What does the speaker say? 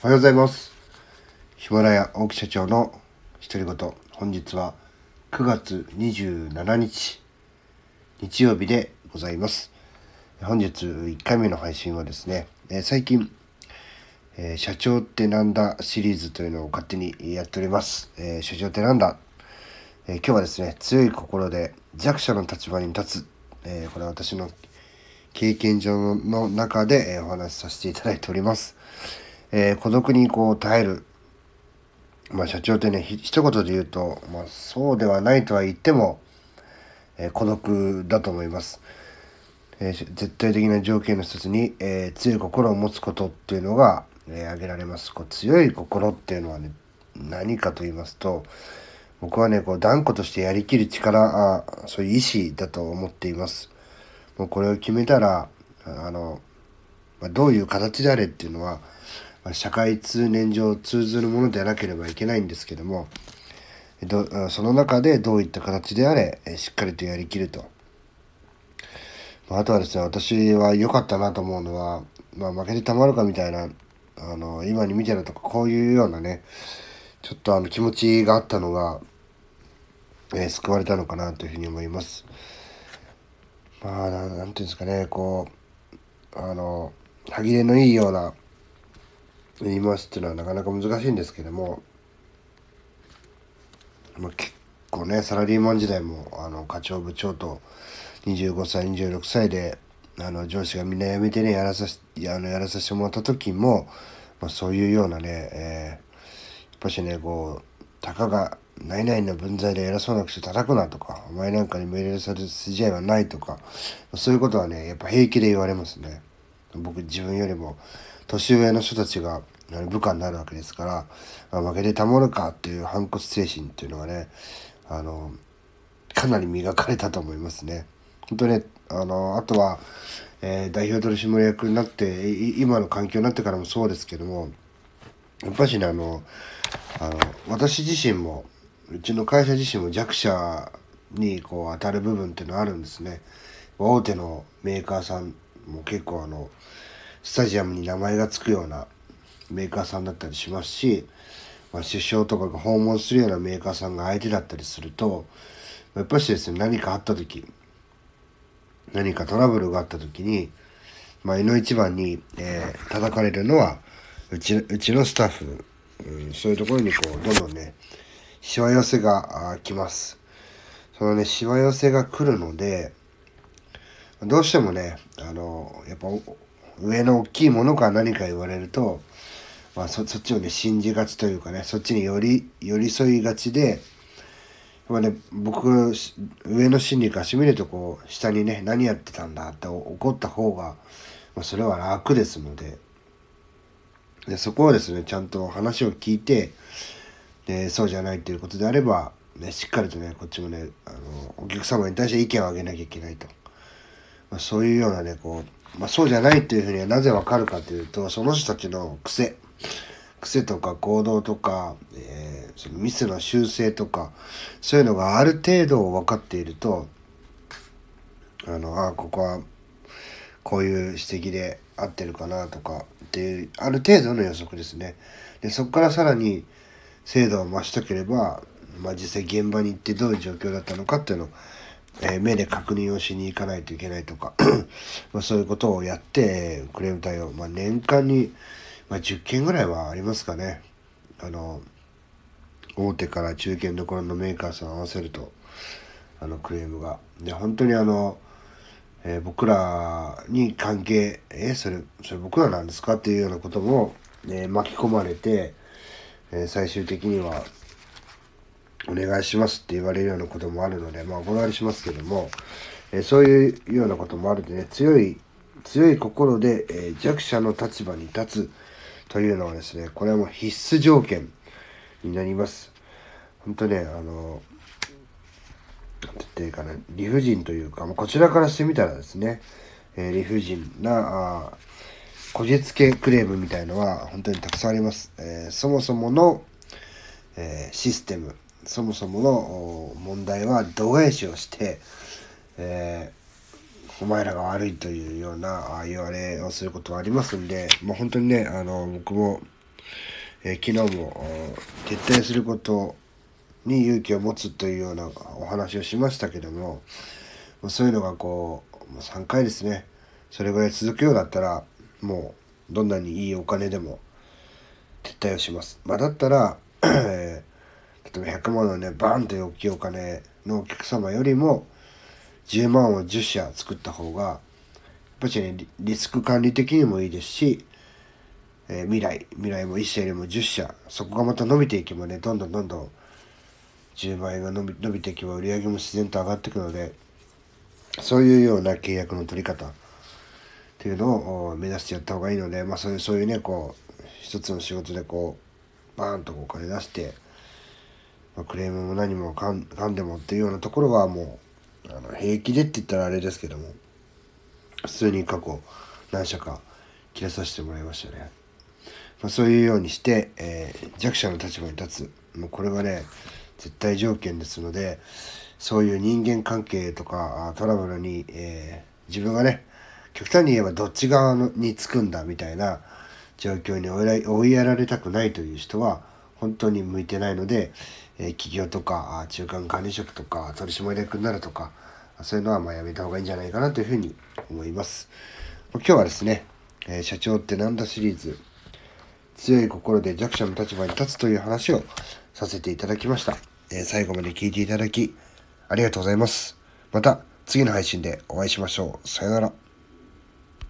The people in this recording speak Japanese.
おはようございます。ヒマラヤ大木社長の独り言。本日は9月27日、日曜日でございます。本日1回目の配信はですね、え最近、え社長ってなんだシリーズというのを勝手にやっております。えー社長ってなんだ、え今日はですね、強い心で弱者の立場に立つ。えこれは私の経験上の中で、えお話しさせていただいております。えー孤独にこう耐える。まあ社長ってね、一言で言うと、まあそうではないとは言っても、えー孤独だと思います。えー絶対的な条件の一つに、えー強い心を持つことっていうのが、えー挙げられます。こう強い心っていうのはね、何かと言いますと、僕はね、こう断固としてやりきる力、あそういう意志だと思っています。もうこれを決めたら、あの、まあ、どういう形であれっていうのは、社会通念上通ずるものでなければいけないんですけども、どその中でどういった形であれ、しっかりとやりきると。まああとはですね、私は良かったなと思うのは、まあ、負けてたまるかみたいな、あの、今に見てるとか、こういうようなね、ちょっとあの気持ちがあったのが、えー救われたのかなというふうに思います。まあ、ななんていうんですかね、こう、あの、歯切れのいいような言い回しっていうのはなかなか難しいんですけども、まあ、結構ね、サラリーマン時代も、あの、課長部長と25歳、26歳で、あの、上司がみんな辞めてね、やらさし、やのやらさせてもらった時も、まあ、そういうようなね、えーやっぱしね、こう、たかが、何々の分際で偉そうな口叩くなとか、お前なんかに命令される筋合いはないとか、そういうことはね、やっぱ平気で言われますね。僕自分よりも年上の人たちが部下になるわけですから、負けてたまるかっていう反骨精神っていうのがね、あの、かなり磨かれたと思いますね。本当ね、あの、あとは、えー代表取締役になって、今の環境になってからもそうですけども、やっぱしね、あの、あの、私自身も、うちの会社自身も弱者にこう当たる部分っていうのはあるんですね。大手のメーカーさんもう結構あの、スタジアムに名前が付くようなメーカーさんだったりしますし、まあ、首相とかが訪問するようなメーカーさんが相手だったりすると、やっぱしですね、何かあった時、何かトラブルがあった時に、まあ、いの一番に、えー叩かれるのはうちうちのスタッフ、うん、そういうところにこうどんどんねしわ寄せが来ます。そのねしわ寄せが来るのでどうしてもねあのやっぱ上の大きいものか何か言われると、まあ、そそっちをね信じがちというかねそっちにより寄り添いがちでまあね、僕上の心理からしみるとこう下にね何やってたんだって怒った方が、まあ、それは楽ですので。でそこはですねちゃんと話を聞いてでそうじゃないということであれば、ね、しっかりとねこっちもねあのお客様に対して意見をあげなきゃいけないと、まあ、そういうようなねこう、まあ、そうじゃないっていうふうにはなぜわかるかというとその人たちの癖癖とか行動とか、えーそのミスの修正とかそういうのがある程度分かっているとあのあここはこういう指摘で合ってるかなとかっていうある程度の予測ですね。でそこからさらに精度を増したければ、まあ、実際現場に行ってどういう状況だったのかっていうのを、えー目で確認をしに行かないといけないとか まあそういうことをやってクレーム対応、まあ、年間に、まあ、10件ぐらいはありますかね。あの大手から中堅どころのメーカーさんを合わせるとあのクレームがで本当にあの、えー僕らに関係えそれそれ僕らなんですかっていうようなことも、えー巻き込まれて、えー最終的にはお願いしますって言われるようなこともあるのでまあお断りしますけども、えそういうようなこともあるんでね強い強い心で、え弱者の立場に立つというのはですねこれはもう必須条件になります。本当ね、あの、なんて言っていいかな、理不尽というか、まあこちらからしてみたらですね、え理不尽な、あこじつけクレームみたいのは本当にたくさんあります。えーそもそもの、えーシステム、そもそもの問題は度外視をして、えーお前らが悪いというような言われをすることはありますんで、まあ、本当にね、あの、僕も、えー、昨日も撤退することに勇気を持つというようなお話をしましたけどもそういうのがこうもう3回ですねそれぐらい続くようだったらもうどんなにいいお金でも撤退をします。まあ、だったら、えー、例えば100万のねバーンという大きいお金のお客様よりも10万を10社作った方がやっぱりねリスク管理的にもいいですし、えー、未来未来も1社よりも10社そこがまた伸びていけばねどんどんどんどん10倍が伸び伸びていけば売り上げも自然と上がっていくのでそういうような契約の取り方っていうのを目指してやった方がいいので、まあ、そういうそういうねこう一つの仕事でこうバーンとお金出して、まあ、クレームも何もかんかんでもっていうようなところはもうあの平気でって言ったらあれですけども普通に過去何社か切らさせてもらいましたね。まあ、そういうようにして、えー、弱者の立場に立つもうこれがね絶対条件ですのでそういう人間関係とかトラブルに、えー、自分がね極端に言えばどっち側につくんだみたいな状況に追いやられたくないという人は本当に向いてないので、えー、企業とか中間管理職とか取締役になるとかそういうのはまあやめた方がいいんじゃないかなというふうに思います。今日はですね、え、社長ってなんだシリーズ強い心で弱者の立場に立つという話をさせていただきました。え、最後まで聞いていただきありがとうございます。また次の配信でお会いしましょう。さよなら。